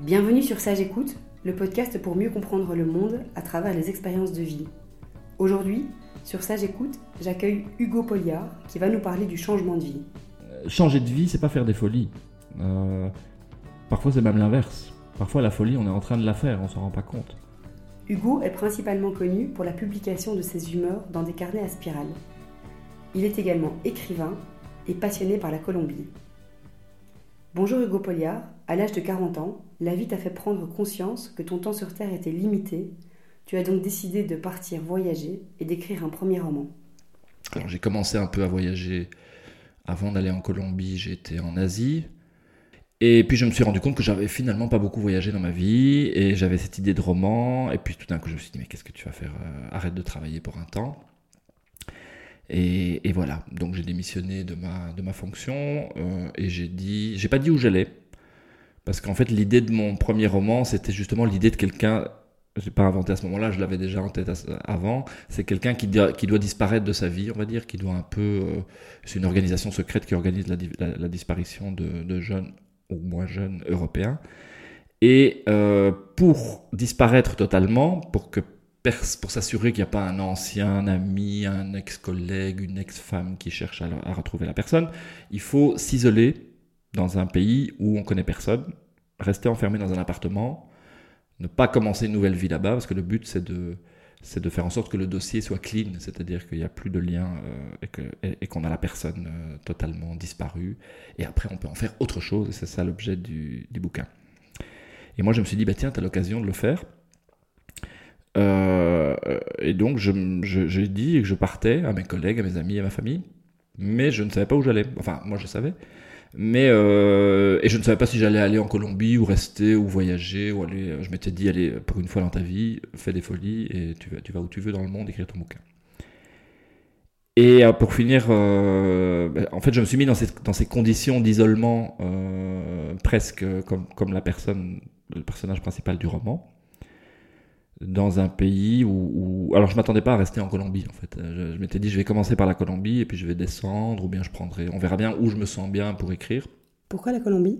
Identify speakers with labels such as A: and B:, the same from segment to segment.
A: Bienvenue sur Sage Écoute, le podcast pour mieux comprendre le monde à travers les expériences de vie. Aujourd'hui, sur Sage Écoute, j'accueille Hugo Poliard qui va nous parler du changement de vie.
B: Euh, changer de vie, c'est pas faire des folies. Euh, parfois, c'est même l'inverse. Parfois, la folie, on est en train de la faire, on s'en rend pas compte.
A: Hugo est principalement connu pour la publication de ses humeurs dans des carnets à spirale. Il est également écrivain et passionné par la Colombie. Bonjour Hugo Poliard, à l'âge de 40 ans, la vie t'a fait prendre conscience que ton temps sur Terre était limité. Tu as donc décidé de partir voyager et d'écrire un premier roman.
B: Alors j'ai commencé un peu à voyager avant d'aller en Colombie, j'étais en Asie. Et puis je me suis rendu compte que j'avais finalement pas beaucoup voyagé dans ma vie et j'avais cette idée de roman. Et puis tout d'un coup je me suis dit mais qu'est-ce que tu vas faire euh, Arrête de travailler pour un temps. Et, voilà, donc j'ai démissionné de ma, de ma fonction euh, et j'ai dit, j'ai pas dit où j'allais, parce qu'en fait l'idée de mon premier roman, c'était justement l'idée de quelqu'un, j'ai pas inventé à ce moment-là, je l'avais déjà en tête avant, c'est quelqu'un qui, qui doit disparaître de sa vie, on va dire, qui doit un peu, euh, c'est une organisation secrète qui organise la, disparition de, jeunes ou moins jeunes européens. Et euh, pour disparaître totalement, pour que pour s'assurer qu'il n'y a pas un ancien ami, un ex-collègue, une ex-femme qui cherche à, retrouver la personne, il faut s'isoler dans un pays où on connaît personne, rester enfermé dans un appartement, ne pas commencer une nouvelle vie là-bas, parce que le but c'est de, c'est de faire en sorte que le dossier soit clean, c'est-à-dire qu'il n'y a plus de lien euh, et, qu'on a la personne euh, totalement disparue. Et après, on peut en faire autre chose, et c'est ça l'objet du, du, bouquin. Et moi, je me suis dit, bah, tiens, tu as l'occasion de le faire. Euh, et donc, j'ai dit que je partais à mes collègues, à mes amis, à ma famille, mais je ne savais pas où j'allais. Enfin, moi, je savais. Mais euh, et je ne savais pas si j'allais aller en Colombie ou rester ou voyager ou aller. Je m'étais dit allez pour une fois dans ta vie, fais des folies et tu vas, tu vas où tu veux dans le monde écrire ton bouquin. Et euh, pour finir, ben, en fait, je me suis mis dans, cette, dans ces conditions d'isolement presque comme, comme la personne, le personnage principal du roman dans un pays où, alors je m'attendais pas à rester en Colombie en fait. Je, m'étais dit je vais commencer par la Colombie et puis je vais descendre ou bien je prendrai, on verra bien où je me sens bien pour écrire.
A: Pourquoi la Colombie?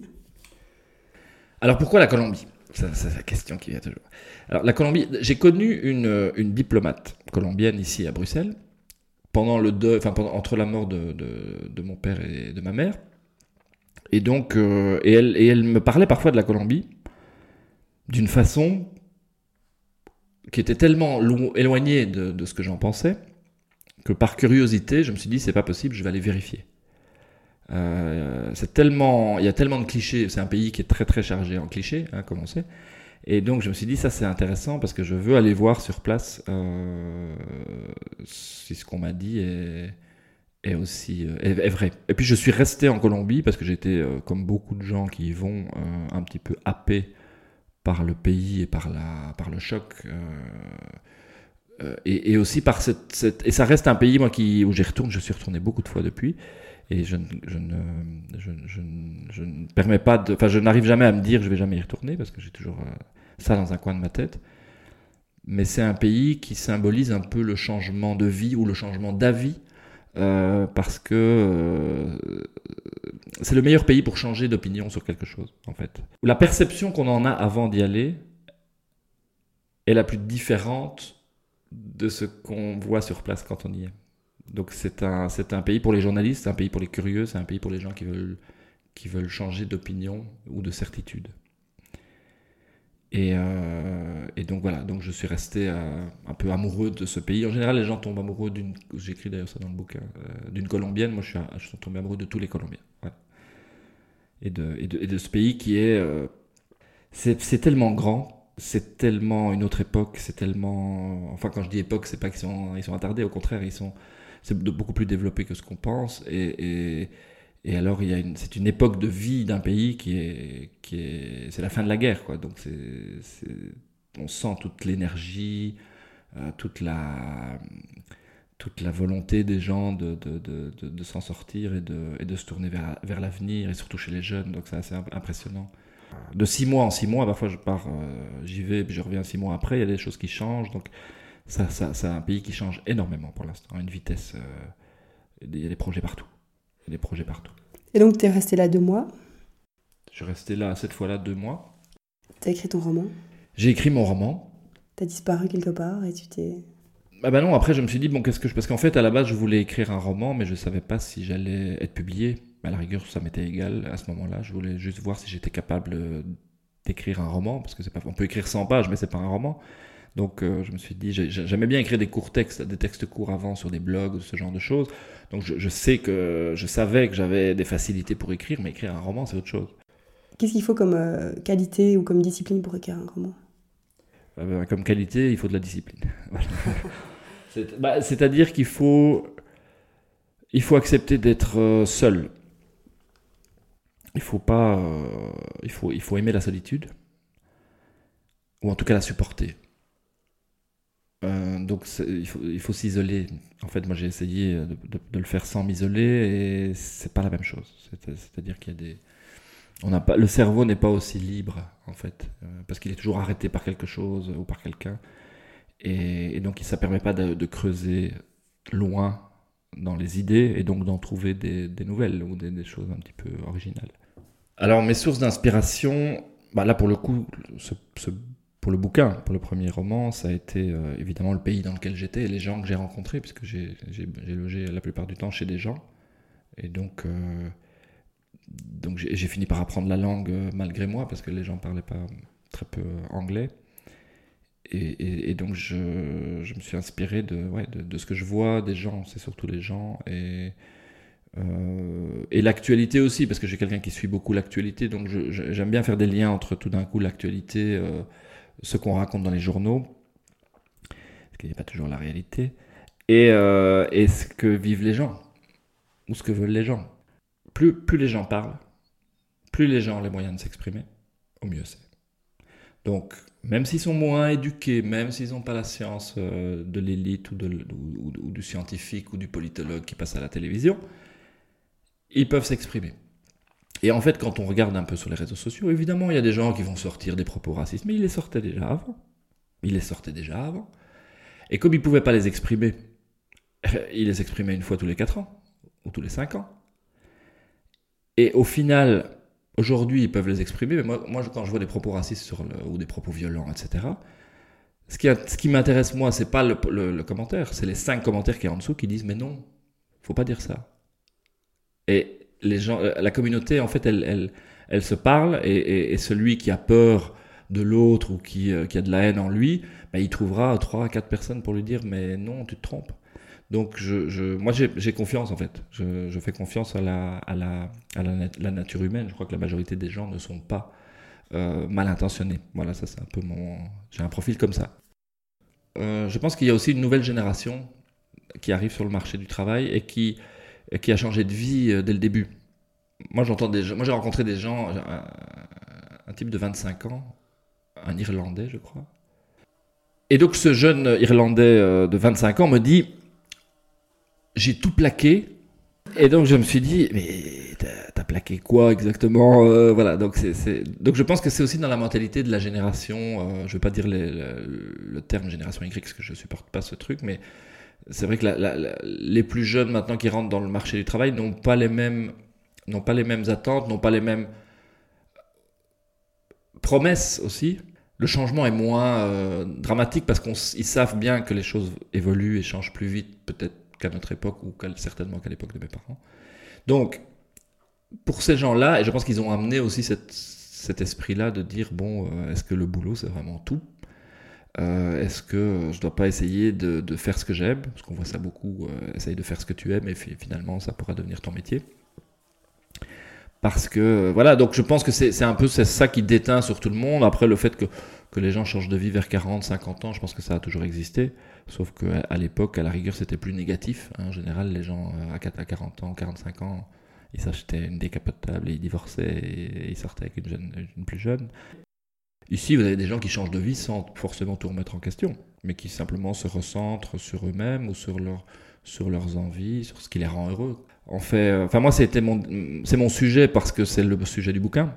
B: Alors pourquoi la Colombie? C'est la question qui vient toujours. Alors la Colombie, j'ai connu une, une, diplomate colombienne ici à Bruxelles pendant le deuil, enfin pendant, entre la mort de, de, de, mon père et de ma mère. Et donc, euh, et, elle, et elle me parlait parfois de la Colombie d'une façon qui était tellement éloigné de, ce que j'en pensais que par curiosité, je me suis dit c'est pas possible, je vais aller vérifier. Euh, c'est tellement, il y a tellement de clichés. C'est un pays qui est très très chargé en clichés, hein, comme on sait. Et donc je me suis dit ça c'est intéressant parce que je veux aller voir sur place euh, si ce qu'on m'a dit est, aussi euh, est, vrai. Et puis je suis resté en Colombie parce que j'étais comme beaucoup de gens qui y vont un petit peu happé par le pays et par, la, par le choc. Euh, euh, et, aussi par cette, Et ça reste un pays, moi, qui, où j'y retourne, je suis retourné beaucoup de fois depuis. Et je, je, ne, je, je, ne permets pas. Enfin, je n'arrive jamais à me dire je vais jamais y retourner parce que j'ai toujours euh, ça dans un coin de ma tête. Mais c'est un pays qui symbolise un peu le changement de vie ou le changement d'avis parce que c'est le meilleur pays pour changer d'opinion sur quelque chose, en fait. La perception qu'on en a avant d'y aller est la plus différente de ce qu'on voit sur place quand on y est. Donc c'est un, c'est un pays pour les journalistes, c'est un pays pour les curieux, c'est un pays pour les gens qui veulent, qui veulent changer d'opinion ou de certitude. Euh, et, donc voilà, donc je suis resté euh, un peu amoureux de ce pays. En général, les gens tombent amoureux d'une, j'écris d'ailleurs ça dans le bouquin, euh, d'une Colombienne. Moi, je suis, je suis tombé amoureux de tous les Colombiens. Et, de, et, de, ce pays qui est, c'est, tellement grand, c'est tellement une autre époque, c'est tellement, enfin quand je dis époque, c'est pas qu'ils sont, ils sont attardés, au contraire, ils sont, c'est beaucoup plus développé que ce qu'on pense. et et alors, il y a une, c'est une époque de vie d'un pays qui est, qui est, c'est la fin de la guerre, quoi. Donc, c'est, on sent toute l'énergie, euh, toute la, toute la volonté des gens de, de, de, de, s'en sortir et de, et de se tourner vers, vers l'avenir, et surtout chez les jeunes. Donc, c'est assez impressionnant. De six mois en six mois, parfois je pars, euh, j'y vais, puis je reviens six mois après, il y a des choses qui changent. Donc, ça, ça, c'est un pays qui change énormément pour l'instant, à une vitesse. Euh, il y a des projets partout des projets partout.
A: Et donc, tu es resté là deux mois?
B: Je suis resté là, cette fois-là, deux mois.
A: T'as écrit ton roman?
B: J'ai écrit mon roman.
A: T'as disparu quelque part et tu t'es.
B: Ah bah non, après je me suis dit, bon, qu'est-ce que je. Parce qu'en fait, à la base, je voulais écrire un roman, mais je savais pas si j'allais être publié. À la rigueur, ça m'était égal à ce moment-là. Je voulais juste voir si j'étais capable d'écrire un roman, parce que c'est pas. On peut écrire 100 pages, mais c'est pas un roman. Donc euh, je me suis dit, j'aimais bien écrire des courts textes, des textes courts avant sur des blogs ce genre de choses. Donc je, sais que je savais que j'avais des facilités pour écrire, mais écrire un roman, c'est autre chose.
A: Qu'est-ce qu'il faut comme euh, qualité ou comme discipline pour écrire un roman?
B: Ben, Comme qualité, il faut de la discipline. Bah, c'est-à-dire qu'il faut, il faut accepter d'être euh, seul. Il faut pas, il faut, il faut aimer la solitude, ou en tout cas la supporter. Euh, donc il faut, il faut s'isoler. En fait, moi j'ai essayé de, de, le faire sans m'isoler et c'est pas la même chose. C'est-à-dire qu'il y a des, on n'a pas, le cerveau n'est pas aussi libre en fait, euh, parce qu'il est toujours arrêté par quelque chose ou par quelqu'un, et, donc ça permet pas de, creuser loin dans les idées et donc d'en trouver des, nouvelles ou des, choses un petit peu originales. Alors mes sources d'inspiration, bah là pour le coup, pour le bouquin, pour le premier roman, ça a été euh, évidemment le pays dans lequel j'étais et les gens que j'ai rencontrés, puisque j'ai logé la plupart du temps chez des gens. Et donc, euh, donc j'ai fini par apprendre la langue euh, malgré moi, parce que les gens parlaient pas très peu anglais. Et, donc je, me suis inspiré de, de, ce que je vois des gens, c'est surtout les gens. Et, et l'actualité aussi, parce que j'ai quelqu'un qui suit beaucoup l'actualité, donc j'aime bien faire des liens entre tout d'un coup l'actualité ce qu'on raconte dans les journaux, ce qui n'est pas toujours la réalité, et, euh, et, ce que vivent les gens, ou ce que veulent les gens. Plus, plus les gens parlent, plus les gens ont les moyens de s'exprimer, au mieux c'est. Donc, même s'ils sont moins éduqués, même s'ils n'ont pas la science euh, de l'élite ou, ou, ou, du scientifique ou du politologue qui passe à la télévision, ils peuvent s'exprimer. Et en fait, quand on regarde un peu sur les réseaux sociaux, évidemment, il y a des gens qui vont sortir des propos racistes, mais ils les sortaient déjà avant. Ils les sortaient déjà avant. Et comme ils ne pouvaient pas les exprimer, ils les exprimaient une fois tous les 4 ans, ou tous les 5 ans. Et au final, aujourd'hui, ils peuvent les exprimer, mais moi, moi quand je vois des propos racistes sur ou des propos violents, etc., ce qui, ce qui m'intéresse, moi, c'est pas le, le commentaire, c'est les 5 commentaires qui y en dessous qui disent, mais non, faut pas dire ça. Et les gens, euh, la communauté, en fait, elle, elle, elle se parle et, celui qui a peur de l'autre ou qui, euh, qui, a de la haine en lui, bah, il trouvera trois à quatre personnes pour lui dire mais non, tu te trompes. Donc je, je moi j'ai confiance en fait. Je, fais confiance à, la, à, la, à la, nature humaine. Je crois que la majorité des gens ne sont pas euh, mal intentionnés. Voilà, ça c'est un peu mon. J'ai un profil comme ça. je pense qu'il y a aussi une nouvelle génération qui arrive sur le marché du travail et qui qui a changé de vie euh, dès le début. Moi, moi j'ai rencontré des gens, un, type de 25 ans, un Irlandais, je crois. Et donc, ce jeune Irlandais euh, de 25 ans me dit J'ai tout plaqué. Et donc, je me suis dit Mais t'as plaqué quoi exactement euh, Voilà, donc, c'est, donc je pense que c'est aussi dans la mentalité de la génération, je je vais pas dire le terme génération Y, parce que je supporte pas ce truc, mais c'est vrai que les plus jeunes maintenant qui rentrent dans le marché du travail n'ont pas les mêmes n'ont pas les mêmes attentes, n'ont pas les mêmes promesses aussi. Le changement est moins euh, dramatique parce qu'ils savent bien que les choses évoluent et changent plus vite peut-être qu'à notre époque ou certainement qu'à l'époque de mes parents. Donc, pour ces gens-là, et je pense qu'ils ont amené aussi cet esprit-là de dire, bon, euh, est-ce que le boulot c'est vraiment tout? Euh, est-ce que je dois pas essayer de, faire ce que j'aime? Parce qu'on voit ça beaucoup, euh, essaye de faire ce que tu aimes et finalement ça pourra devenir ton métier. Parce que, voilà, donc je pense que c'est un peu ça qui déteint sur tout le monde. Après, le fait que, que les gens changent de vie vers 40, 50 ans, je pense que ça a toujours existé. Sauf qu'à l'époque, à la rigueur, c'était plus négatif. En général, les gens euh, à 40 ans, 45 ans, ils s'achetaient une décapotable et ils divorçaient et, ils sortaient avec une, jeune, une plus jeune. Ici, vous avez des gens qui changent de vie sans forcément tout remettre en question, mais qui simplement se recentrent sur eux-mêmes ou sur, leur, sur leurs envies, sur ce qui les rend heureux. En fait, euh, enfin moi, c'était mon, c'est mon sujet parce que c'est le sujet du bouquin,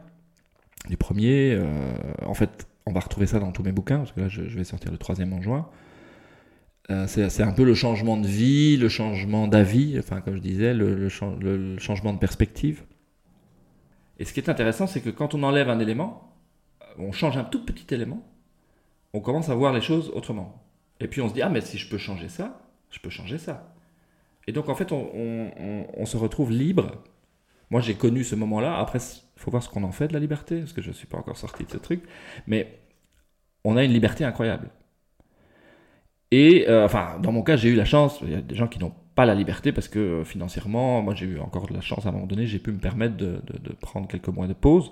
B: du premier. Euh, en fait, on va retrouver ça dans tous mes bouquins, parce que là, je, vais sortir le troisième en juin. Euh, c'est un peu le changement de vie, le changement d'avis, enfin comme je disais, le, le changement de perspective. Et ce qui est intéressant, c'est que quand on enlève un élément, on change un tout petit élément, on commence à voir les choses autrement. Et puis on se dit, ah mais si je peux changer ça, je peux changer ça. Et donc en fait, on, se retrouve libre. Moi j'ai connu ce moment-là. Après, il faut voir ce qu'on en fait de la liberté, parce que je ne suis pas encore sorti de ce truc. Mais on a une liberté incroyable. Et euh, enfin, dans mon cas, j'ai eu la chance. Il y a des gens qui n'ont pas la liberté parce que euh, financièrement, moi j'ai eu encore de la chance à un moment donné, j'ai pu me permettre de, prendre quelques mois de pause.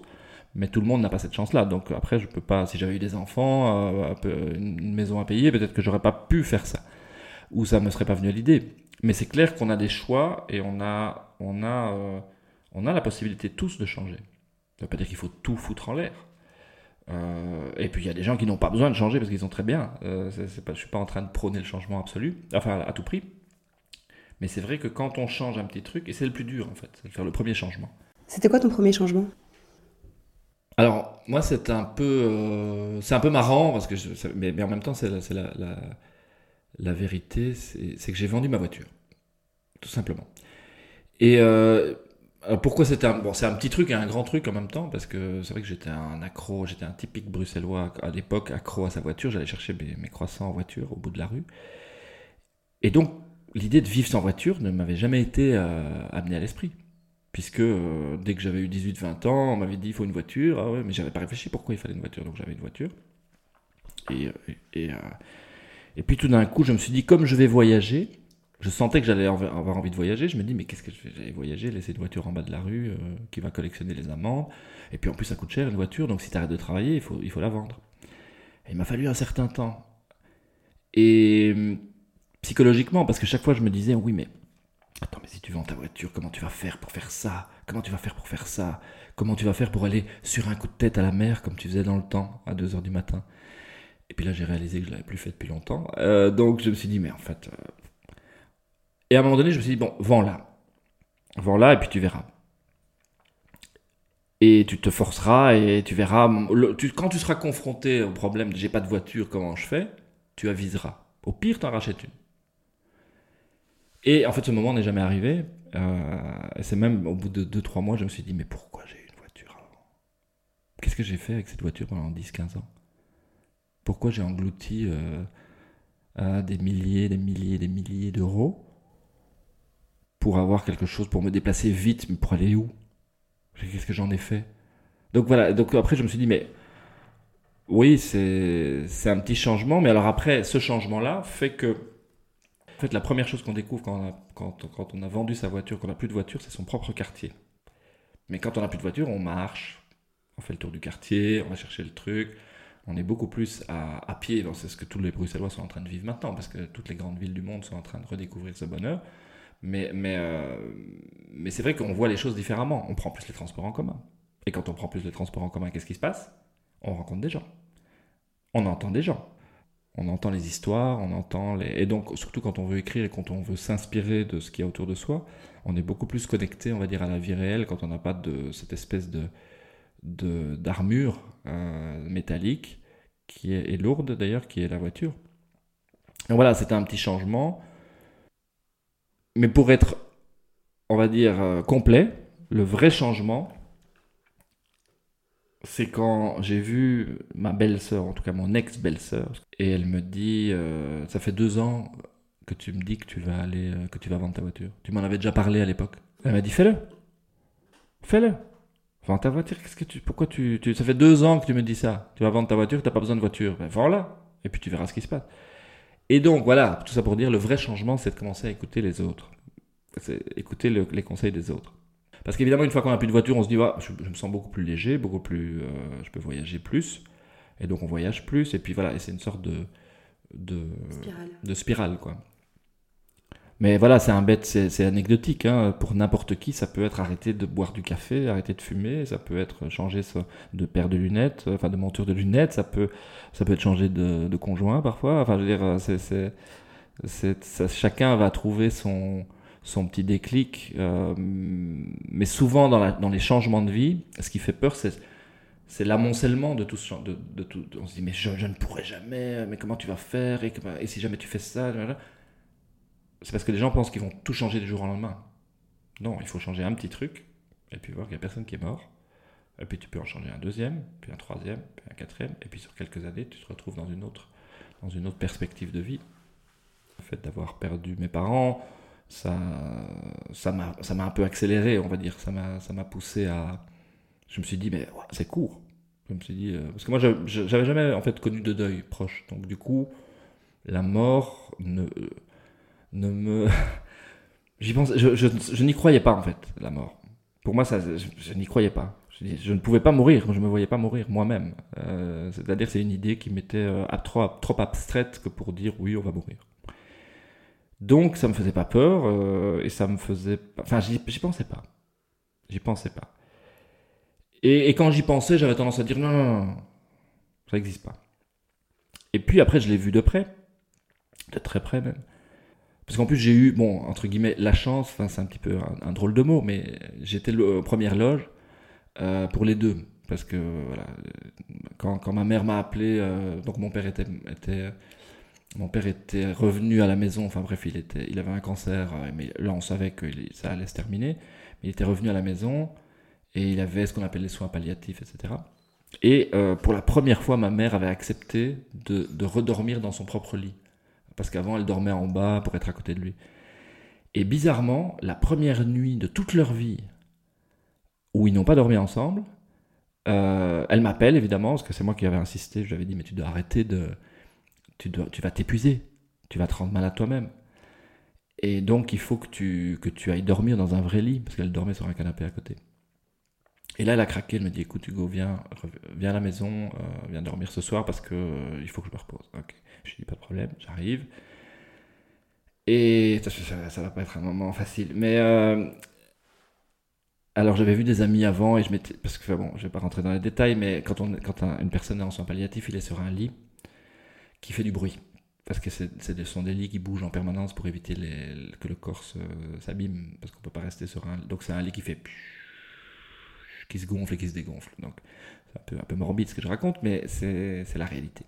B: Mais tout le monde n'a pas cette chance-là. Donc après, je peux pas. Si j'avais eu des enfants, euh, une maison à payer, peut-être que j'aurais pas pu faire ça, ou ça me serait pas venu à l'idée. Mais c'est clair qu'on a des choix et on a, on a, on a la possibilité tous de changer. Ça veut pas dire qu'il faut tout foutre en l'air. Euh, et puis il y a des gens qui n'ont pas besoin de changer parce qu'ils sont très bien. Euh, pas, je suis pas en train de prôner le changement absolu, enfin à tout prix. Mais c'est vrai que quand on change un petit truc, et c'est le plus dur en fait, c'est de faire le premier changement.
A: C'était quoi ton premier changement?
B: Alors moi c'est un peu, euh, c'est un peu marrant parce que, mais, mais, en même temps c'est la, la, la, la, vérité, c'est que j'ai vendu ma voiture, tout simplement. Et pourquoi c'était un, bon, c'est un petit truc et un grand truc en même temps, parce que c'est vrai que j'étais un accro, j'étais un typique bruxellois à l'époque, accro à sa voiture, j'allais chercher mes, croissants en voiture au bout de la rue. Et donc, l'idée de vivre sans voiture ne m'avait jamais été euh, amenée à l'esprit. Puisque euh, dès que j'avais eu 18-20 ans, on m'avait dit il faut une voiture. Ah ouais, mais j'avais pas réfléchi pourquoi il fallait une voiture, donc j'avais une voiture. Et puis tout d'un coup, je me suis dit comme je vais voyager, je sentais que j'allais avoir envie de voyager. Je me dis, mais qu'est-ce que je fais? J'allais voyager, laisser une voiture en bas de la rue euh, qui va collectionner les amendes. Et puis en plus, ça coûte cher une voiture, donc si tu arrêtes de travailler, il faut, il faut la vendre. Et il m'a fallu un certain temps. Et hum, psychologiquement, parce que chaque fois, je me disais, oui, mais attends, mais si tu vends ta voiture, comment tu vas faire pour faire ça? Comment tu vas faire pour faire ça? Comment tu vas faire pour aller sur un coup de tête à la mer comme tu faisais dans le temps, à 2h du matin? Et puis là, j'ai réalisé que je l'avais plus fait depuis longtemps. Euh, donc je me suis dit, mais en fait. Euh, et à un moment donné, je me suis dit, bon, vends-la. Vends-la et puis tu verras. Et tu te forceras et tu verras. quand tu seras confronté au problème de j'ai pas de voiture, comment je fais Tu aviseras. Au pire, tu en rachètes une. Et en fait, ce moment n'est jamais arrivé. Euh, c'est même au bout de 2-3 mois, je me suis dit, mais pourquoi j'ai une voiture Qu'est-ce que j'ai fait avec cette voiture pendant 10-15 ans? Pourquoi j'ai englouti euh, des milliers, des milliers, des milliers d'euros? Pour avoir quelque chose, pour me déplacer vite, mais pour aller où? Qu'est-ce que j'en ai fait? Donc voilà, donc après je me suis dit, mais oui, c'est un petit changement, mais alors après, ce changement-là fait que, en fait, la première chose qu'on découvre quand on, a, quand, on a vendu sa voiture, qu'on n'a plus de voiture, c'est son propre quartier. Mais quand on n'a plus de voiture, on marche, on fait le tour du quartier, on va chercher le truc, on est beaucoup plus à, à pied. C'est ce que tous les Bruxellois sont en train de vivre maintenant, parce que toutes les grandes villes du monde sont en train de redécouvrir ce bonheur. Mais, mais, euh, mais c'est vrai qu'on voit les choses différemment. On prend plus les transports en commun. Et quand on prend plus les transports en commun, qu'est-ce qui se passe? On rencontre des gens. On entend des gens. On entend les histoires, on entend les... Et donc, surtout quand on veut écrire et quand on veut s'inspirer de ce qu'il y a autour de soi, on est beaucoup plus connecté, on va dire, à la vie réelle quand on n'a pas de cette espèce de d'armure euh, métallique qui est, est lourde d'ailleurs, qui est la voiture. Donc voilà, c'était un petit changement. Mais pour être, on va dire, euh, complet, le vrai changement, c'est quand j'ai vu ma belle-sœur, en tout cas mon ex-belle-sœur, et elle me dit, euh, ça fait deux ans que tu me dis que tu vas aller, euh, que tu vas vendre ta voiture. Tu m'en avais déjà parlé à l'époque. Elle m'a dit, fais-le, fais-le. Vends ta voiture, qu'est-ce que tu, pourquoi tu, ça fait deux ans que tu me dis ça. Tu vas vendre ta voiture, tu n'as pas besoin de voiture. Ben, vends-la. Et puis tu verras ce qui se passe. Et donc voilà, tout ça pour dire, le vrai changement, c'est de commencer à écouter les autres. C'est écouter les conseils des autres. Parce qu'évidemment, une fois qu'on n'a plus de voiture, on se dit, je, me sens beaucoup plus léger, beaucoup plus, euh, je peux voyager plus. Et donc on voyage plus. Et puis voilà, et c'est une sorte de, de spirale. de spirale, quoi. Mais voilà, c'est un bête, c'est anecdotique. Hein. Pour n'importe qui, ça peut être arrêter de boire du café, arrêter de fumer, ça peut être changer de paire de lunettes, enfin de monture de lunettes, ça peut, ça peut être changer de, conjoint parfois. Enfin, je veux dire, c'est, chacun va trouver son, son petit déclic. Euh, mais souvent dans, les changements de vie, ce qui fait peur, c'est c'est l'amoncellement de tout de, tout. On se dit mais je, ne pourrai jamais, mais comment tu vas faire et, et si jamais tu fais ça, c'est parce que les gens pensent qu'ils vont tout changer du jour au lendemain. Non, il faut changer un petit truc, et puis voir qu'il n'y a personne qui est mort. Et puis tu peux en changer un deuxième, puis un troisième, puis un quatrième, et puis sur quelques années, tu te retrouves dans une autre, dans une autre perspective de vie. Le fait d'avoir perdu mes parents, ça, ça m'a, ça m'a un peu accéléré, on va dire. Ça m'a, ça m'a poussé à. Je me suis dit, mais c'est court. Je me suis dit, euh, parce que moi, j'avais jamais en fait connu de deuil proche. Donc du coup, la mort ne, ne me, j'y pense, je, je, n'y croyais pas en fait, la mort. Pour moi, ça, je n'y croyais pas. Je, ne pouvais pas mourir, je ne me voyais pas mourir moi-même. Euh, c'est-à-dire c'est une idée qui m'était euh, trop, trop abstraite que pour dire oui, on va mourir. Donc ça me faisait pas peur euh, et ça me faisait... Enfin, j'y pensais pas. J'y pensais pas. Et, quand j'y pensais, j'avais tendance à dire non, ça n'existe pas. Et puis après, je l'ai vu de près, de très près même. Parce qu'en plus, j'ai eu, bon, entre guillemets, la chance, enfin, c'est un petit peu un, drôle de mot, mais j'étais le première loge euh, pour les deux. Parce que voilà, quand, quand ma mère m'a appelé, euh, donc mon père était, mon père était revenu à la maison. Enfin bref, il était, il avait un cancer, euh, mais là on savait que ça allait se terminer. Mais il était revenu à la maison et il avait ce qu'on appelle les soins palliatifs, etc. Et pour la première fois, ma mère avait accepté de, de redormir dans son propre lit. Parce qu'avant, elle dormait en bas pour être à côté de lui. Et bizarrement, la première nuit de toute leur vie, où ils n'ont pas dormi ensemble. Euh, elle m'appelle évidemment, parce que c'est moi qui avais insisté. Je lui avais dit, mais tu dois arrêter de. Tu, dois, tu vas t'épuiser, tu vas te rendre malade toi-même. Et donc, il faut que tu, que tu ailles dormir dans un vrai lit, parce qu'elle dormait sur un canapé à côté. Et là, elle a craqué, elle me dit, écoute Hugo, viens, viens à la maison, euh, viens dormir ce soir, parce que euh, il faut que je me repose. Je dis, pas de problème, j'arrive. Et ça, ça, va pas être un moment facile. Mais alors j'avais vu des amis avant et je m'étais parce que bon, je vais pas rentrer dans les détails, mais quand on quand une personne est en soins palliatifs, il est sur un lit qui fait du bruit parce que ce sont des lits qui bougent en permanence pour éviter que le corps s'abîme parce qu'on peut pas rester sur un donc c'est un lit qui fait qui se gonfle et qui se dégonfle donc c'est un peu un peu morbide ce que je raconte mais c'est la réalité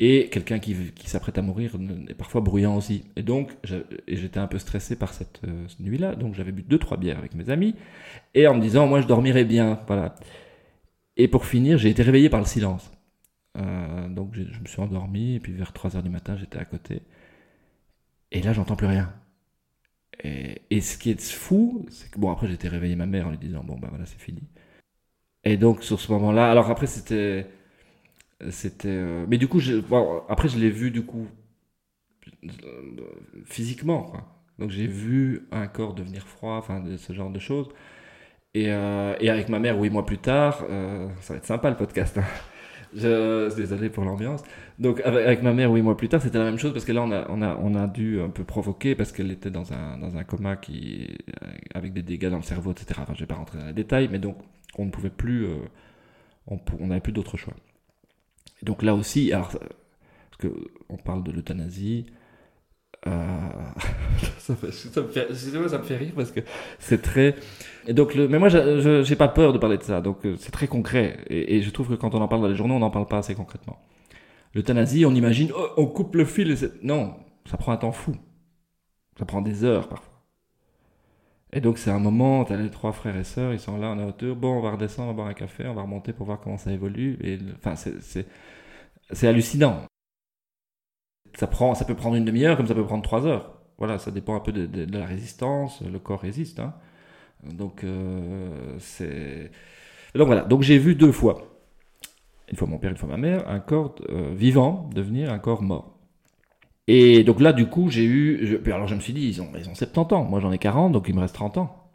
B: et quelqu'un qui, qui s'apprête à mourir est parfois bruyant aussi. Et donc, j'étais un peu stressé par cette, euh, nuit-là, donc j'avais bu deux trois bières avec mes amis, et en me disant, moi je dormirai bien, voilà. Et pour finir, j'ai été réveillé par le silence. Euh, donc je me suis endormi, et puis vers 3 heures du matin, j'étais à côté. Et là, j'entends plus rien. Et, et, ce qui est fou, c'est que, bon, après, été réveillé ma mère en lui disant, bon, ben voilà, c'est fini. Et donc, sur ce moment-là, alors après, c'était c'était. Euh, mais du coup, après, je l'ai vu du coup physiquement. Donc j'ai vu un corps devenir froid, enfin ce genre de choses. Et, euh, et, avec ma mère, huit mois plus tard, euh, ça va être sympa le podcast. Hein. Je, désolé pour l'ambiance. Donc avec, ma mère, huit mois plus tard, c'était la même chose parce que là, on a, on a, on a dû un peu provoquer parce qu'elle était dans un, dans un coma qui, avec des dégâts dans le cerveau, etc. Enfin, je vais pas rentrer dans les détails, mais donc on ne pouvait plus, on n'avait plus d'autre choix donc là aussi, parce qu'on parle de l'euthanasie, euh, ça, me fait, ça, me fait, rire parce que c'est très. Et donc, mais moi, j'ai pas peur de parler de ça. Donc, euh, c'est très concret. Et, je trouve que quand on en parle dans les journaux, on n'en parle pas assez concrètement. L'euthanasie, on imagine, oh, on coupe le fil. non, ça prend un temps fou. Ça prend des heures parfois. Et donc, c'est un moment, tu as les trois frères et sœurs, ils sont là en hauteur. Bon, on va redescendre, on va boire un café, on va remonter pour voir comment ça évolue. Et enfin, c'est hallucinant. Ça, prend, ça peut prendre une demi-heure comme ça peut prendre trois heures. Voilà, ça dépend un peu de, la résistance. Le corps résiste. Hein. Donc, euh, c'est. Donc voilà. Donc j'ai vu deux fois, une fois mon père, une fois ma mère, un corps euh, vivant devenir un corps mort. Et donc là, du coup, j'ai eu. alors je me suis dit, ils ont, ils ont 70 ans. Moi, j'en ai 40, donc il me reste 30 ans.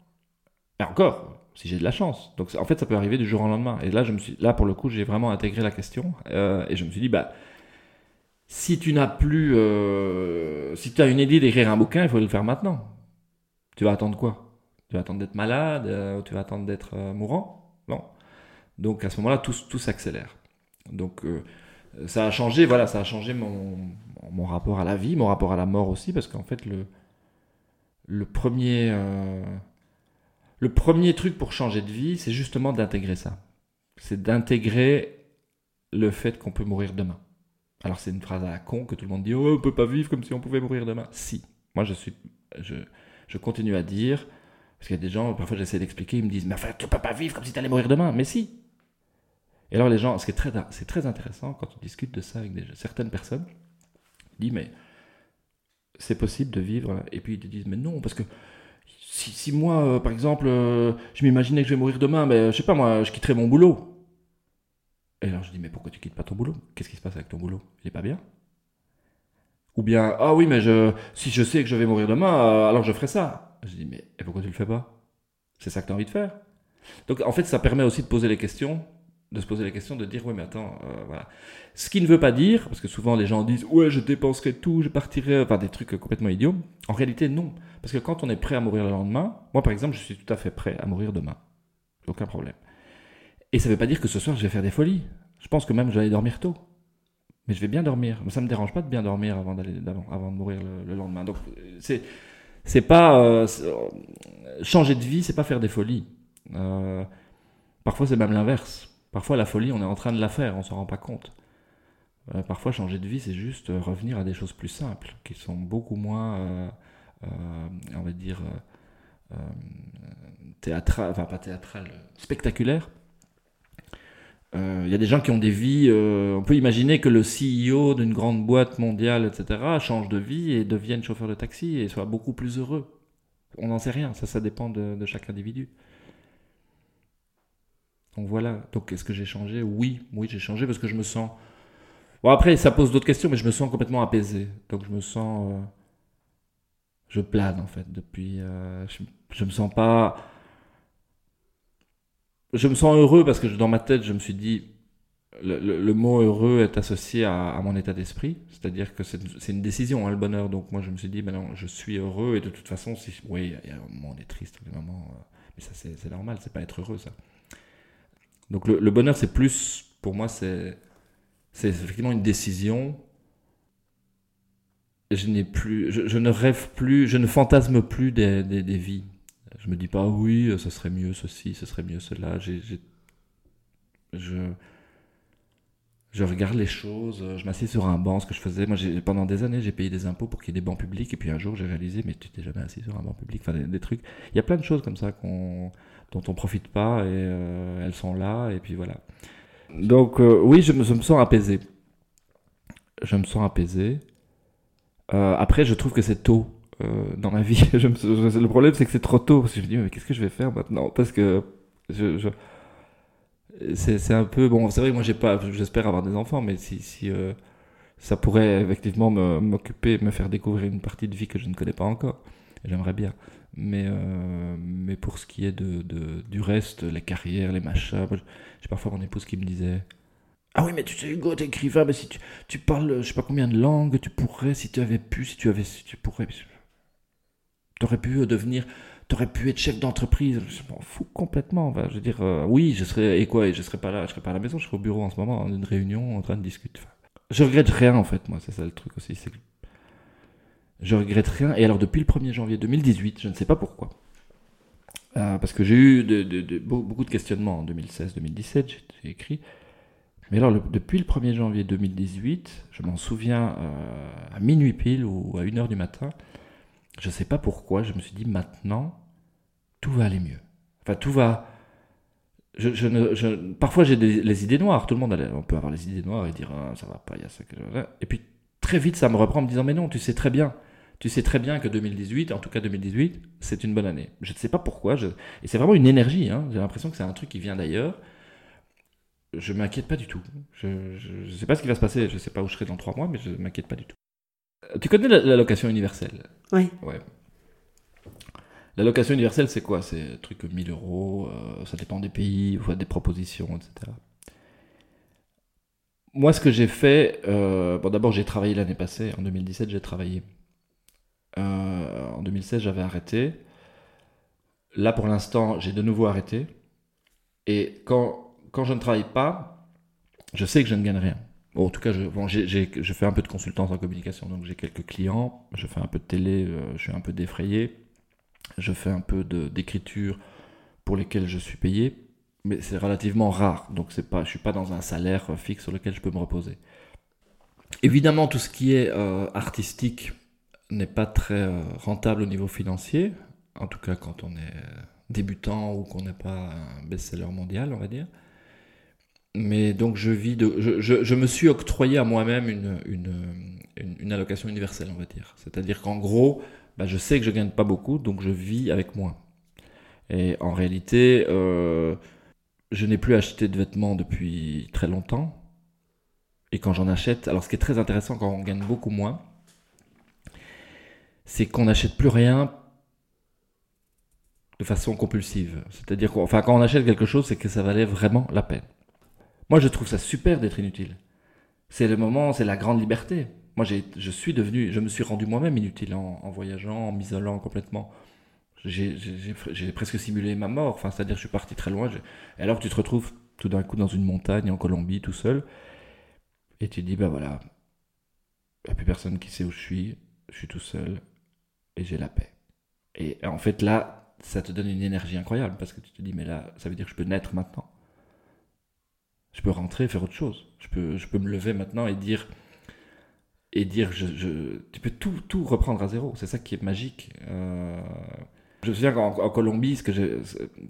B: Et encore, si j'ai de la chance. Donc en fait, ça peut arriver du jour au lendemain. Et là, je me suis, là pour le coup, j'ai vraiment intégré la question euh, et je me suis dit, bah, si tu n'as plus, euh, si tu as une idée d'écrire un bouquin, il faut le faire maintenant. Tu vas attendre quoi? Tu vas attendre d'être malade euh, Tu vas attendre d'être mourant? Non. Donc à ce moment-là, tout, tout s'accélère. Donc ça a changé, voilà, ça a changé mon, mon rapport à la vie, mon rapport à la mort aussi, parce qu'en fait le le premier le premier truc pour changer de vie, c'est justement d'intégrer ça. C'est d'intégrer le fait qu'on peut mourir demain. Alors c'est une phrase à la con que tout le monde dit oh, on peut pas vivre comme si on pouvait mourir demain. Si. Moi je suis je, je continue à dire Parce qu'il y a des gens, parfois j'essaie d'expliquer, ils me disent, mais enfin, tu peux pas vivre comme si tu allais mourir demain. Mais si. Et alors les gens, ce qui est très, c'est très intéressant quand tu discutes de ça avec certaines personnes, dis mais c'est possible de vivre. Et puis ils te disent, mais non, parce que si, moi, euh, par exemple, euh, je m'imaginais que je vais mourir demain, mais je sais pas, moi, je quitterais mon boulot. Et alors je dis, mais pourquoi tu quittes pas ton boulot? Qu'est-ce qui se passe avec ton boulot? Il est pas bien? Ou bien, ah oui, mais je, si je sais que je vais mourir demain, euh, alors je ferai ça. Je dis, mais et pourquoi tu le fais pas? C'est ça que tu as envie de faire Donc en fait, ça permet aussi de poser les questions de se poser la question de dire oui mais attends euh, voilà. Ce qui ne veut pas dire parce que souvent les gens disent ouais je dépenserai tout je partirai enfin des trucs complètement idiots. En réalité non. Parce que quand on est prêt à mourir le lendemain moi par exemple je suis tout à fait prêt à mourir demain. Aucun problème. Et ça ne veut pas dire que ce soir je vais faire des folies. Je pense que même je vais dormir tôt. Mais je vais bien dormir. Ça me dérange pas de bien dormir avant d'aller avant, de mourir le, lendemain. Donc c'est c'est pas euh, changer de vie c'est pas faire des folies. Euh, parfois c'est même l'inverse Parfois, la folie, on est en train de la faire, on s'en rend pas compte. Euh, parfois, changer de vie, c'est juste euh, revenir à des choses plus simples, qui sont beaucoup moins, euh, on va dire, théâtrales, enfin pas théâtrales, spectaculaires. Il y a des gens qui ont des vies. on peut imaginer que le CEO d'une grande boîte mondiale, etc., change de vie et devienne chauffeur de taxi et soit beaucoup plus heureux. On n'en sait rien. Ça, ça dépend de chaque individu. Donc voilà. Donc est-ce que j'ai changé? Oui, oui, j'ai changé parce que je me sens. Bon après, ça pose d'autres questions, mais je me sens complètement apaisé. Donc je me sens, euh, je plane en fait depuis. Euh, je, me sens pas. Je me sens heureux parce que dans ma tête, je me suis dit, le, mot heureux est associé à, mon état d'esprit, c'est-à-dire que c'est une décision, hein, le bonheur. Donc moi, je me suis dit, ben non, je suis heureux et de toute façon, oui, il y a un moment on est triste, des moments, euh, mais ça c'est normal, c'est pas être heureux ça. Donc le, bonheur, c'est plus, pour moi, c'est effectivement une décision. Je n'ai plus, je, ne rêve plus, je ne fantasme plus des, des, vies. Je me dis pas oui, ce serait mieux ceci, ce serait mieux cela. je, je regarde les choses, je m'assieds sur un banc, ce que je faisais. Moi, pendant des années, j'ai payé des impôts pour qu'il y ait des bancs publics, et puis un jour, j'ai réalisé, mais tu t'es jamais assis sur un banc public. Enfin, des, trucs. Il y a plein de choses comme ça dont on profite pas et euh, elles sont là et puis voilà. Donc euh, oui, je me, sens apaisé. Je me sens apaisé. Euh, après, je trouve que c'est tôt dans ma vie. le problème, c'est que c'est trop tôt je me dis mais qu'est-ce que je vais faire maintenant? Parce que je, c'est un peu bon. C'est vrai que moi j'ai pas, j'espère avoir des enfants, mais si, si ça pourrait effectivement m'occuper, me faire découvrir une partie de vie que je ne connais pas encore. J'aimerais bien. Mais, euh, mais pour ce qui est de, de, du reste, les carrières, les machins, j'ai parfois mon épouse qui me disait Ah oui, mais tu sais, Hugo, t'es écrivain, mais si tu, tu parles je sais pas combien de langues, tu pourrais, si tu avais pu, si tu avais, si tu pourrais. T'aurais pu devenir, t'aurais pu être chef d'entreprise. Je m'en fous complètement. je veux dire, euh, oui, je serais, et quoi, je serais pas là, je serais pas à la maison, je serais au bureau en ce moment, en une réunion, en train de discuter. je regrette rien, en fait, moi, c'est ça le truc aussi. C'est je regrette rien. Et alors, depuis le 1er janvier 2018, je ne sais pas pourquoi. Euh, parce que j'ai eu de, beaucoup de questionnements en 2016-2017, j'ai écrit. Mais alors, depuis le 1er janvier 2018, je m'en souviens euh, à minuit pile ou à 1h du matin, je ne sais pas pourquoi, je me suis dit maintenant, tout va aller mieux. Enfin, tout va. Parfois, j'ai les idées noires. Tout le monde on peut avoir les idées noires et dire ah, ça va pas, il y a ça. Et puis, très vite, ça me reprend en me disant mais non, tu sais très bien tu sais très bien que 2018, en tout cas 2018, c'est une bonne année. Je ne sais pas pourquoi, et c'est vraiment une énergie, hein. j'ai l'impression que c'est un truc qui vient d'ailleurs. Je m'inquiète pas du tout. Je ne sais pas ce qui va se passer, je ne sais pas où je serai dans trois mois, mais je ne m'inquiète pas du tout. Tu connais l'allocation universelle?
A: Oui.
B: Ouais. L'allocation universelle, c'est quoi? C'est un truc 1000 euros, euh, ça dépend des pays, des propositions, etc. Moi, ce que j'ai fait, euh, bon, d'abord, j'ai travaillé l'année passée, en 2017, j'ai travaillé. Euh, en 2016, j'avais arrêté. Là, pour l'instant, j'ai de nouveau arrêté. Et quand, quand je ne travaille pas, je sais que je ne gagne rien. Bon, en tout cas, je, fais un peu de consultance en communication, donc j'ai quelques clients. Je fais un peu de télé, euh, je suis un peu défrayé. Je fais un peu d'écriture pour lesquelles je suis payé. Mais c'est relativement rare, donc c'est pas, je suis pas dans un salaire fixe sur lequel je peux me reposer. Évidemment, tout ce qui est euh, artistique, n'est pas très euh, rentable au niveau financier. en tout cas quand on est débutant ou qu'on n'est pas un best-seller mondial, on va dire. Mais donc je vis de, je, me suis octroyé à moi-même une, une, une, allocation universelle, on va dire. C'est-à-dire qu'en gros, bah, je sais que je gagne pas beaucoup, donc je vis avec moins. Et en réalité, euh, je n'ai plus acheté de vêtements depuis très longtemps. Et quand j'en achète, alors ce qui est très intéressant quand on gagne beaucoup moins, c'est qu'on n'achète plus rien de façon compulsive. C'est-à-dire qu'enfin, enfin, quand on achète quelque chose, c'est que ça valait vraiment la peine. Moi, je trouve ça super d'être inutile. C'est le moment, c'est la grande liberté. Moi, je suis devenu, je me suis rendu moi-même inutile en, voyageant, en m'isolant complètement. J'ai presque simulé ma mort. Enfin, c'est-à-dire, je suis parti très loin. Et alors, tu te retrouves tout d'un coup dans une montagne en Colombie, tout seul, et tu te dis, ben voilà, il n'y a plus personne qui sait où je suis, je suis tout seul, et j'ai la paix. Et en fait, là, ça te donne une énergie incroyable, parce que tu te dis, mais là, ça veut dire que je peux naître maintenant je peux rentrer faire autre chose. Je peux, je peux me lever maintenant et dire, et dire, tu peux tout, tout reprendre à zéro. C'est ça qui est magique. Euh, je me souviens qu'en Colombie, ce que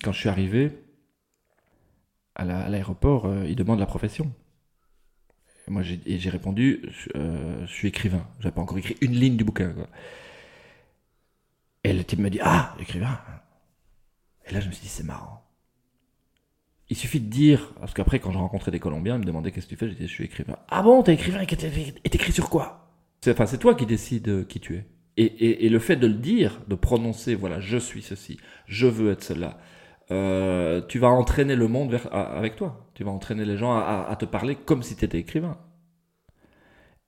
B: quand je suis arrivé à l'aéroport, euh, ils demandent la profession. Et moi, j'ai répondu, euh, je suis écrivain. J'avais pas encore écrit une ligne du bouquin. Et le type me dit, ah, écrivain. Et là, je me suis dit, c'est marrant il suffit de dire, parce qu'après, quand je rencontrais des Colombiens, ils me demandaient qu'est-ce que tu fais, je disais, je suis écrivain. Ah bon, t'es écrivain? Et t'écris sur quoi? C'est, Enfin, c'est toi qui décides qui tu es. Et, le fait de le dire, de prononcer, voilà, je suis ceci, je veux être cela, euh, tu vas entraîner le monde vers, avec toi. Tu vas entraîner les gens à, te parler comme si tu étais écrivain.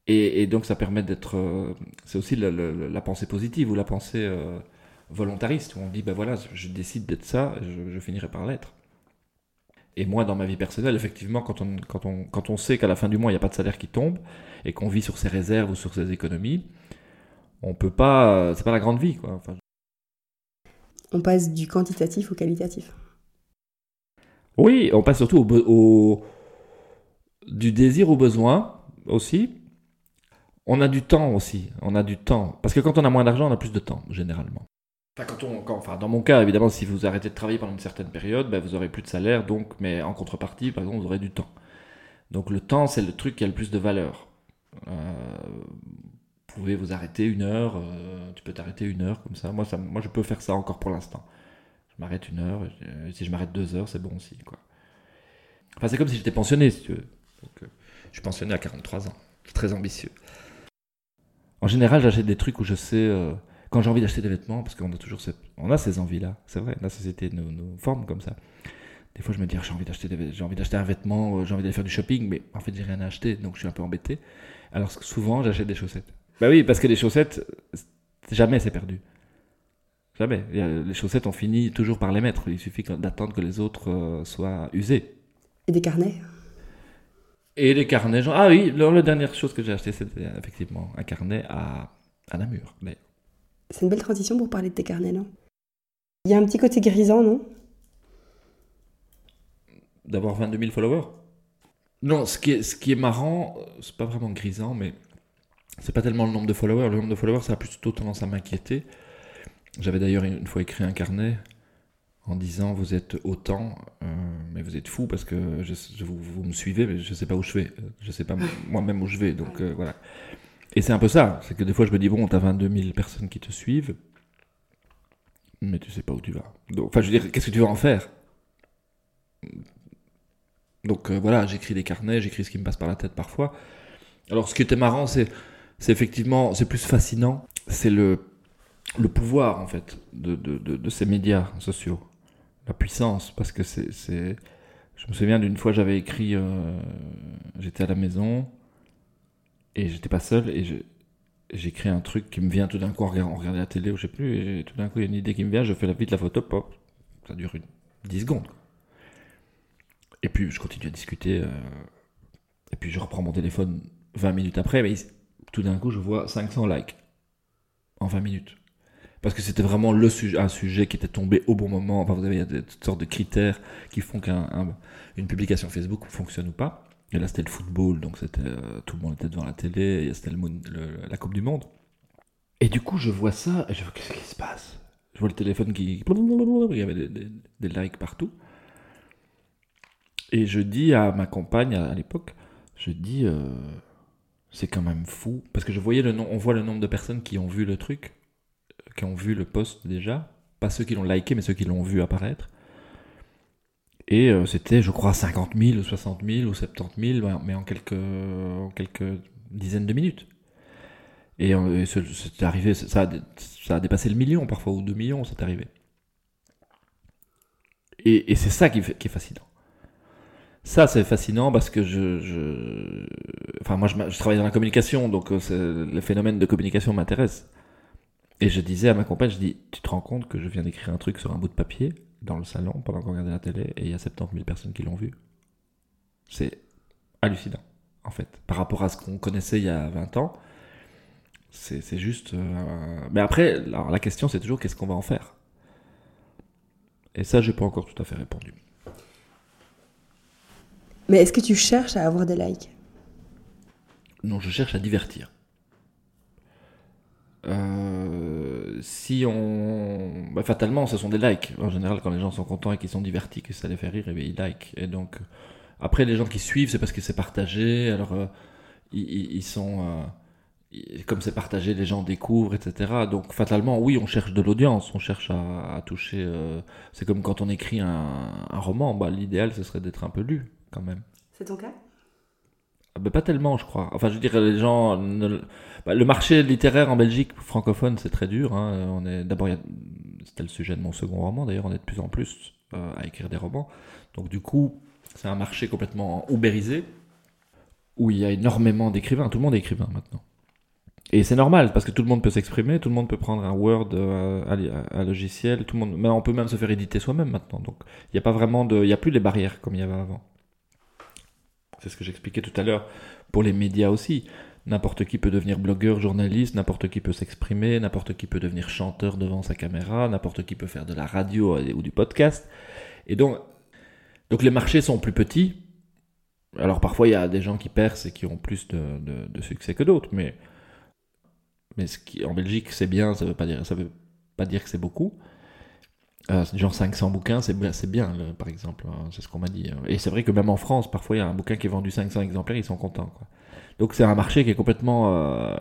B: Et, donc ça permet d'être... Euh, c'est aussi la, pensée positive ou la pensée euh, volontariste, où on dit, ben voilà, je décide d'être ça, je, je finirai par l'être. Et moi, dans ma vie personnelle, effectivement, quand on, quand on, quand on sait qu'à la fin du mois, il n'y a pas de salaire qui tombe, et qu'on vit sur ses réserves ou sur ses économies, on peut pas. C'est pas la grande vie, quoi.
A: On passe du quantitatif au qualitatif.
B: Oui, on passe surtout au, du désir au besoin aussi. On a du temps aussi. On a du temps. Parce que quand on a moins d'argent, on a plus de temps, généralement. Enfin, dans mon cas, évidemment, si vous arrêtez de travailler pendant une certaine période, ben, vous aurez plus de salaire, donc, mais en contrepartie, par exemple, vous aurez du temps. Donc le temps, c'est le truc qui a le plus de valeur. Euh, vous pouvez vous arrêter une heure, euh, tu peux t'arrêter une heure comme ça. Moi, moi, je peux faire ça encore pour l'instant. Je m'arrête une heure, et, si je m'arrête deux heures, c'est bon aussi. Enfin, c'est comme si j'étais pensionné, si tu veux. Euh, je suis pensionné à 43 ans. C'est très ambitieux. En général, j'achète des trucs où je sais quand j'ai envie d'acheter des vêtements, parce qu'on a toujours on a ces envies-là, c'est vrai, la société nous, nous, forme comme ça. Des fois, je me dis, ah, j'ai envie d'acheter, j'ai envie d'acheter un vêtement, euh, j'ai envie d'aller faire du shopping, mais en fait, j'ai rien à acheter, donc je suis un peu embêté. Alors souvent, j'achète des chaussettes. Bah oui, parce que les chaussettes, jamais c'est perdu. Jamais. Les chaussettes, on finit toujours par les mettre. Il suffit d'attendre que les autres euh, soient usés.
A: Et des carnets?
B: Et des carnets. Genre... Ah oui, la dernière chose que j'ai acheté, c'était effectivement un carnet à, à Namur.
A: C'est une belle transition pour parler de tes carnets, non? Il y a un petit côté grisant, non?
B: D'avoir 22 000 followers? Non, ce qui est, ce qui est marrant, c'est pas vraiment grisant, mais c'est pas tellement le nombre de followers. Le nombre de followers, ça a plutôt tendance à m'inquiéter. J'avais d'ailleurs une fois écrit un carnet en disant vous êtes autant, euh, mais vous êtes fou parce que je, vous, me suivez, mais je sais pas où je vais. Je sais pas moi-même où je vais, donc euh, voilà. Et c'est un peu ça, c'est que des fois je me dis, bon, t'as 22 000 personnes qui te suivent, mais tu sais pas où tu vas. Enfin, je veux dire, qu'est-ce que tu vas en faire? Donc euh, voilà, j'écris des carnets, j'écris ce qui me passe par la tête parfois. Alors ce qui était marrant, c'est, c'est effectivement, c'est plus fascinant, c'est le, le pouvoir en fait de, de, de, ces médias sociaux, la puissance, parce que c'est, c'est... je me souviens d'une fois j'avais écrit, euh, j'étais à la maison, et j'étais pas seul et j'écris un truc qui me vient tout d'un coup, on regarde, la télé ou je sais plus, et tout d'un coup il y a une idée qui me vient, je fais la vite la photo, pop, ça dure une, 10 secondes. Et puis je continue à discuter, euh, et puis je reprends mon téléphone 20 minutes après, mais tout d'un coup je vois 500 likes en 20 minutes. Parce que c'était vraiment le sujet, un sujet qui était tombé au bon moment. Enfin, vous avez toutes sortes de critères qui font qu'une publication Facebook fonctionne ou pas. Et là, c'était le football, donc c'était euh, tout le monde était devant la télé, et c'était la Coupe du Monde. Et du coup, je vois ça, et je vois qu'est-ce qui se passe? Je vois le téléphone qui. Il y avait des, likes partout. Et je dis à ma compagne à, l'époque, je dis, euh, c'est quand même fou. Parce que je voyais le nom, on voit le nombre de personnes qui ont vu le truc, qui ont vu le post déjà. Pas ceux qui l'ont liké, mais ceux qui l'ont vu apparaître. Et euh, c'était, je crois, 50 000 ou 60 000 ou 70 000, mais en quelques, en quelques dizaines de minutes. Et, euh, et ce- c'est arrivé, ça a, dépassé le million parfois, ou 2 millions, c'est arrivé. Et, et c'est ça qui, qui est fascinant. Ça, c'est fascinant parce que je, je- Enfin, moi, je, je travaille dans la communication, donc euh, le phénomène de communication m'intéresse. Et je disais à ma compagne, je dis, tu te rends compte que je viens d'écrire un truc sur un bout de papier dans le salon pendant qu'on regardait la télé et il y a 70 000 personnes qui l'ont vu. C'est hallucinant, en fait. Par rapport à ce qu'on connaissait il y a 20 ans, c'est juste... euh, Mais après, alors, la question, c'est toujours qu'est-ce qu'on va en faire? Et ça, j'ai pas encore tout à fait répondu.
A: Mais est-ce que tu cherches à avoir des likes?
B: Non, je cherche à divertir. Euh, si on. bah, fatalement, ce sont des likes. En général, quand les gens sont contents et qu'ils sont divertis, que ça les fait rire, eh bien, ils like. Et donc, euh, après, les gens qui suivent, c'est parce que c'est partagé. Alors, euh, ils, sont. euh, comme c'est partagé, les gens découvrent, etc. Donc, fatalement, oui, on cherche de l'audience. On cherche à, toucher. c'est comme quand on écrit un, un roman. Bah, L'idéal, ce serait d'être un peu lu, quand même.
A: C'est ton cas?
B: Ah pas tellement, je crois. Enfin, je veux dire, les gens. bah, le marché littéraire en Belgique francophone, c'est très dur. hein. On est d'abord, a- c'était le sujet de mon second roman. D'ailleurs, on est de plus en plus euh, à écrire des romans. Donc, du coup, c'est un marché complètement ubérisé où il y a énormément d'écrivains. Tout le monde est écrivain maintenant. Et c'est normal parce que tout le monde peut s'exprimer, tout le monde peut prendre un Word, euh, un, un logiciel, tout le monde. Mais on peut même se faire éditer soi-même maintenant. Donc, il n'y a pas vraiment de, il n'y a plus les barrières comme il y avait avant. C'est ce que j'expliquais tout à l'heure pour les médias aussi. N'importe qui peut devenir blogueur, journaliste, n'importe qui peut s'exprimer, n'importe qui peut devenir chanteur devant sa caméra, n'importe qui peut faire de la radio ou du podcast. Et donc, donc les marchés sont plus petits. Alors parfois il y a des gens qui percent et qui ont plus de, succès que d'autres, mais, mais ce qui, en Belgique c'est bien, ça veut dire, ça veut pas dire que c'est beaucoup. Euh, genre 500 bouquins, c'est bien, bien par exemple, hein, c'est ce qu'on m'a dit. Et c'est vrai que même en France, parfois il y a un bouquin qui est vendu 500 exemplaires, ils sont contents. Donc c'est un marché qui est complètement euh,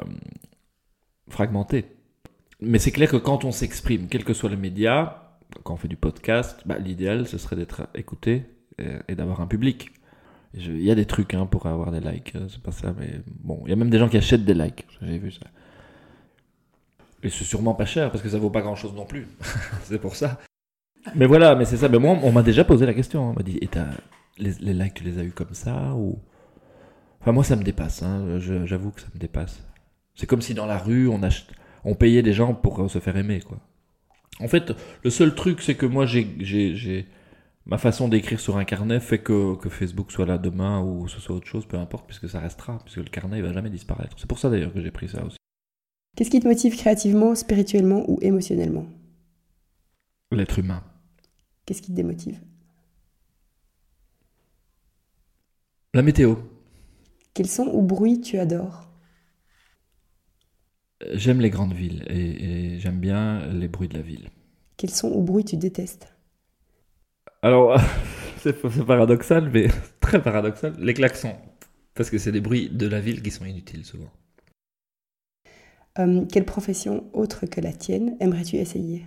B: fragmenté. Mais c'est clair que quand on s'exprime, quel que soit le média, quand on fait du podcast, bah, l'idéal ce serait d'être écouté et, d'avoir un public. Il y a des trucs hein, pour avoir des likes, c'est pas ça, mais bon, il y a même des gens qui achètent des likes, j'ai vu ça. Et c'est sûrement pas cher parce que ça vaut pas grand chose non plus. c'est pour ça. Mais voilà, mais c'est ça. Mais moi, on m'a déjà posé la question. On m'a dit, et t'as- les, les likes, tu les as eu comme ça ou? Enfin, moi, ça me dépasse. hein. J'avoue que ça me dépasse. C'est comme si dans la rue, on, ach- on payait des gens pour se faire aimer, quoi. En fait, le seul truc, c'est que moi, j'ai, ma façon d'écrire sur un carnet fait que, que Facebook soit là demain ou ce soit autre chose, peu importe, puisque ça restera, puisque le carnet, il va jamais disparaître. C'est pour ça d'ailleurs que j'ai pris ça aussi.
A: Qu'est-ce qui te motive créativement, spirituellement ou émotionnellement?
B: L'être humain.
A: Qu'est-ce qui te démotive?
B: La météo.
A: Quels sons ou bruits tu adores?
B: J'aime les grandes villes et, et j'aime bien les bruits de la ville.
A: Quels sons ou bruits tu détestes?
B: Alors, c'est c'est paradoxal, mais très paradoxal. Les klaxons. Parce que c'est des bruits de la ville qui sont inutiles souvent.
A: Euh, Quelle profession autre que la tienne aimerais-tu essayer?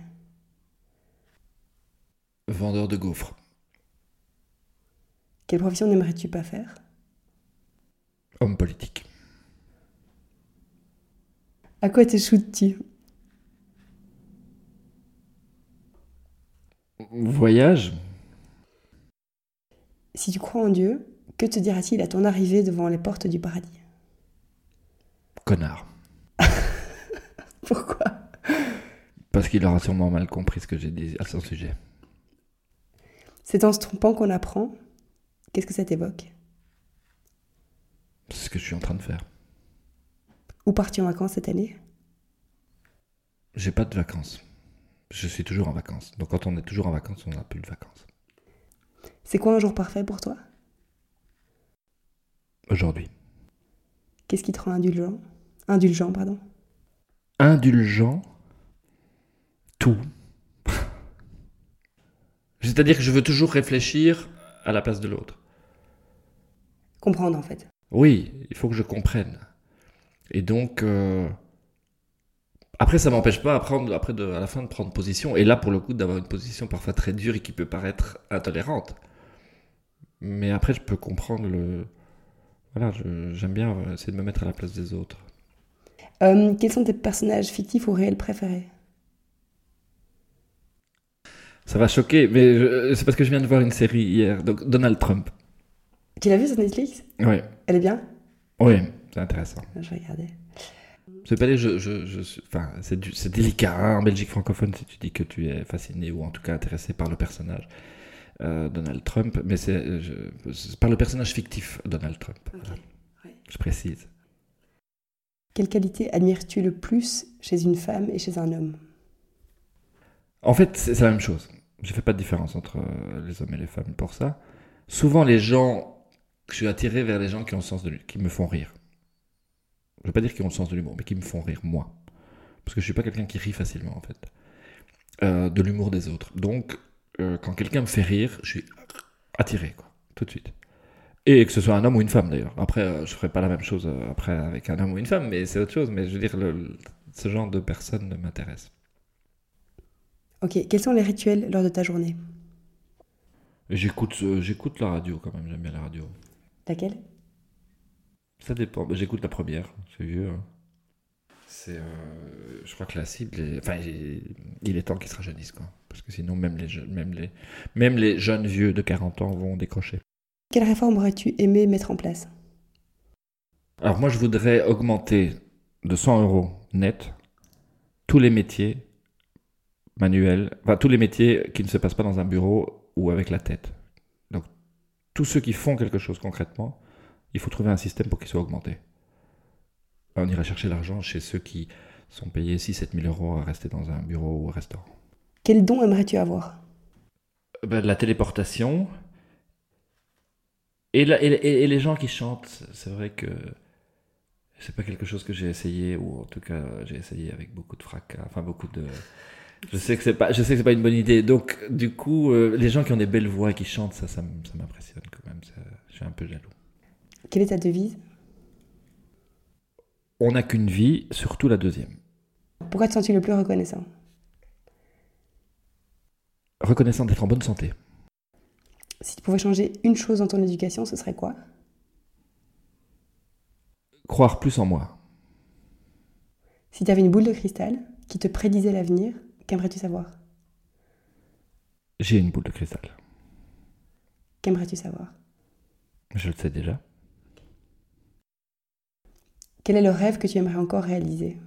B: Vendeur de gaufres.
A: Quelle profession n'aimerais-tu pas faire?
B: Homme politique.
A: À quoi t'échoues-tu
B: Voyage.
A: Si tu crois en Dieu, que te dira-t-il à ton arrivée devant les portes du paradis?
B: Connard.
A: Pourquoi?
B: Parce qu'il aura sûrement mal compris ce que j'ai dit à son sujet.
A: C'est en se trompant qu'on apprend. Qu'est-ce que ça t'évoque?
B: C'est ce que je suis en train de faire.
A: Où pars-tu en vacances cette année?
B: J'ai pas de vacances. Je suis toujours en vacances. Donc quand on est toujours en vacances, on n'a plus de vacances.
A: C'est quoi un jour parfait pour toi?
B: Aujourd'hui.
A: Qu'est-ce qui te rend indulgent? Indulgent, pardon.
B: Indulgent? Tout. C'est-à-dire que je veux toujours réfléchir à la place de l'autre.
A: Comprendre en fait.
B: Oui, il faut que je comprenne. Et donc, euh, après, ça m'empêche pas après, après de, à la fin de prendre position. Et là, pour le coup, d'avoir une position parfois très dure et qui peut paraître intolérante. Mais après, je peux comprendre le. Voilà, j'aime bien euh, essayer de me mettre à la place des autres.
A: Euh, quels sont tes personnages fictifs ou réels préférés?
B: Ça va choquer, mais je- c'est parce que je viens de voir une série hier, donc Donald Trump.
A: Tu l'as vu sur Netflix?
B: Oui,
A: Elle est bien?
B: Oui, c'est intéressant.
A: Je regarder.
B: C'est pas dire, je, je, enfin, c'est du- c'est délicat hein, en Belgique francophone si tu dis que tu es fasciné ou en tout cas intéressé par le personnage euh, Donald Trump, mais c'est je- c'est par le personnage fictif Donald Trump.
A: Ouais.
B: Je précise.
A: Quelle qualité admires-tu le plus chez une femme et chez un homme?
B: En fait, c'est la même chose. Je fais pas de différence entre euh, les hommes et les femmes pour ça. Souvent, les gens, je suis attiré vers les gens qui ont le sens de qui me font rire. Je veux pas dire qu'ils ont le sens de l'humour, mais qui me font rire moi, parce que je suis pas quelqu'un qui rit facilement en fait. Euh, de l'humour des autres. Donc, euh, quand quelqu'un me fait rire, je suis attiré quoi, tout de suite. Et que ce soit un homme ou une femme d'ailleurs. Après, euh, je ferai pas la même chose après avec un homme ou une femme, mais c'est autre chose. Mais je veux dire, ce genre de personne m'intéresse.
A: Ok, quels sont les rituels lors de ta journée?
B: J'écoute, euh, j'écoute la radio quand même, j'aime bien la radio.
A: Laquelle?
B: Ça dépend. J'écoute la première, c'est vieux. hein. C'est, euh, je crois que la cible, est- enfin, il est temps qu'ils se rajeunissent, quoi. Parce que sinon, même les, jeunes, même les, même les jeunes vieux de 40 ans vont décrocher.
A: Quelle réforme aurais-tu aimé mettre en place?
B: Alors moi, je voudrais augmenter de 100 euros net tous les métiers manuels, enfin tous les métiers qui ne se passent pas dans un bureau ou avec la tête. Donc tous ceux qui font quelque chose concrètement, il faut trouver un système pour qu'ils soient augmentés. On ira chercher l'argent chez ceux qui sont payés 6-7 000 euros à rester dans un bureau ou un restaurant.
A: Quel don aimerais-tu avoir?
B: Ben, la téléportation et, la- et- et- et les gens qui chantent, c'est vrai que c'est pas quelque chose que j'ai essayé ou en tout cas j'ai essayé avec beaucoup de fracas, enfin beaucoup de. Je sais que c'est pas, je sais que c'est pas une bonne idée. Donc du coup, euh, les gens qui ont des belles voix et qui chantent, ça, ça, m'impressionne quand même. ça- je suis un peu jaloux.
A: Quelle est ta devise?
B: On n'a qu'une vie, surtout la deuxième.
A: Pourquoi te sens-tu le plus reconnaissant?
B: Reconnaissant d'être en bonne santé.
A: Si tu pouvais changer une chose dans ton éducation, ce serait quoi?
B: Croire plus en moi.
A: Si tu avais une boule de cristal qui te prédisait l'avenir, qu'aimerais-tu savoir?
B: J'ai une boule de cristal.
A: Qu'aimerais-tu savoir?
B: Je le sais déjà.
A: Quel est le rêve que tu aimerais encore réaliser?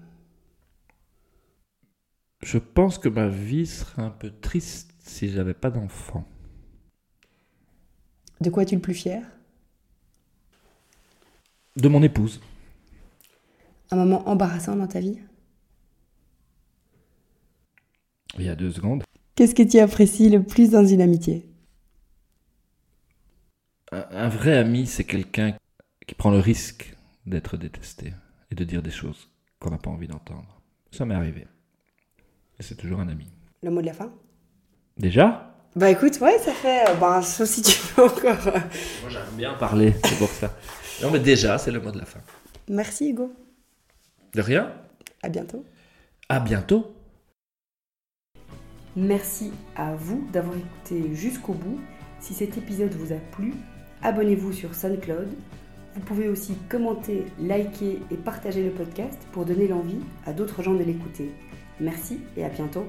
B: Je pense que ma vie serait un peu triste si j'avais pas d'enfant.
A: De quoi es-tu le plus fier?
B: De mon épouse.
A: Un moment embarrassant dans ta vie?
B: Il y a deux secondes.
A: Qu'est-ce que tu apprécies le plus dans une amitié?
B: Un, un vrai ami, c'est quelqu'un qui prend le risque d'être détesté et de dire des choses qu'on n'a pas envie d'entendre. Ça m'est arrivé. Et c'est toujours un ami.
A: Le mot de la fin?
B: Déjà?
A: Bah écoute, ouais, ça fait... euh, bah, sauf si tu veux encore... euh.
B: Moi j'aime bien parler, c'est pour ça. Non mais déjà, c'est le mot de la fin.
A: Merci Hugo.
B: De rien?
A: À bientôt.
B: À bientôt
A: Merci à vous d'avoir écouté jusqu'au bout. Si cet épisode vous a plu, abonnez-vous sur SoundCloud. Vous pouvez aussi commenter, liker et partager le podcast pour donner l'envie à d'autres gens de l'écouter. Merci et à bientôt.